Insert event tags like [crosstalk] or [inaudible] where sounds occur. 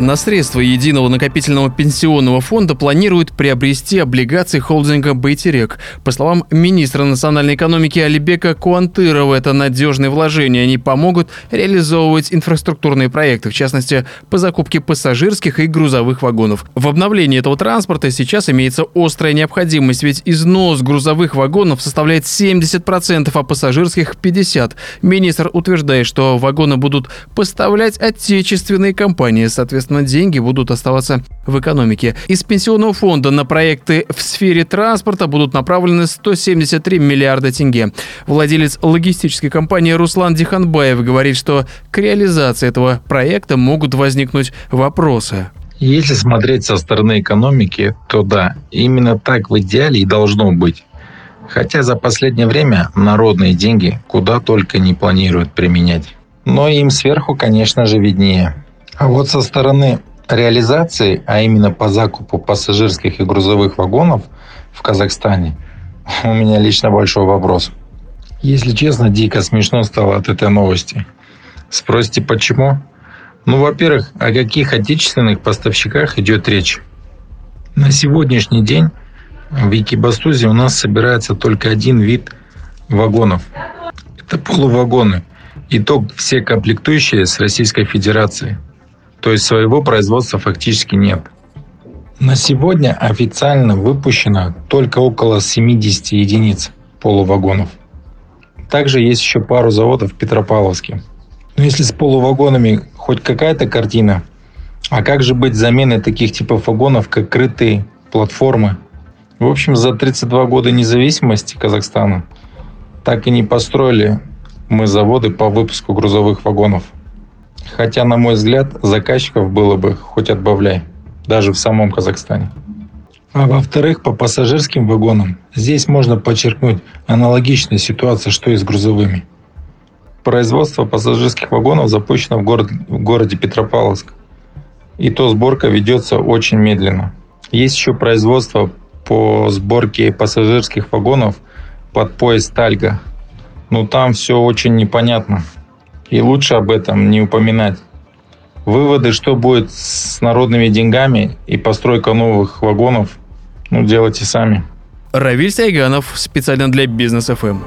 На средства единого накопительного пенсионного фонда планируют приобрести облигации холдинга «Байтерек». По словам министра национальной экономики Алибека Куантырова, это надежные вложения. Они помогут реализовывать инфраструктурные проекты, в частности, по закупке пассажирских и грузовых вагонов. В обновлении этого транспорта сейчас имеется острая необходимость, ведь износ грузовых вагонов составляет 70%, а пассажирских 50%. Министр утверждает, что вагоны будут поставлять отечественные компании, соответственно, соответственно, деньги будут оставаться в экономике. Из пенсионного фонда на проекты в сфере транспорта будут направлены 173 миллиарда тенге. Владелец логистической компании Руслан Диханбаев говорит, что к реализации этого проекта могут возникнуть вопросы. Если смотреть со стороны экономики, то да, именно так в идеале и должно быть. Хотя за последнее время народные деньги куда только не планируют применять. Но им сверху, конечно же, виднее. А вот со стороны реализации, а именно по закупу пассажирских и грузовых вагонов в Казахстане, [laughs] у меня лично большой вопрос. Если честно, дико смешно стало от этой новости. Спросите, почему? Ну, во-первых, о каких отечественных поставщиках идет речь? На сегодняшний день в Екибастузе у нас собирается только один вид вагонов. Это полувагоны. И то все комплектующие с Российской Федерации – то есть своего производства фактически нет. На сегодня официально выпущено только около 70 единиц полувагонов. Также есть еще пару заводов в Петропавловске. Но если с полувагонами хоть какая-то картина, а как же быть заменой таких типов вагонов, как крытые платформы? В общем, за 32 года независимости Казахстана так и не построили мы заводы по выпуску грузовых вагонов – Хотя, на мой взгляд, заказчиков было бы хоть отбавляй, даже в самом Казахстане. А во-вторых, по пассажирским вагонам здесь можно подчеркнуть аналогичная ситуация, что и с грузовыми. Производство пассажирских вагонов запущено в, город, в городе Петропавловск. И то сборка ведется очень медленно. Есть еще производство по сборке пассажирских вагонов под поезд Тальга. Но там все очень непонятно и лучше об этом не упоминать. Выводы, что будет с народными деньгами и постройка новых вагонов, ну, делайте сами. Равиль Сайганов специально для Бизнес ФМ.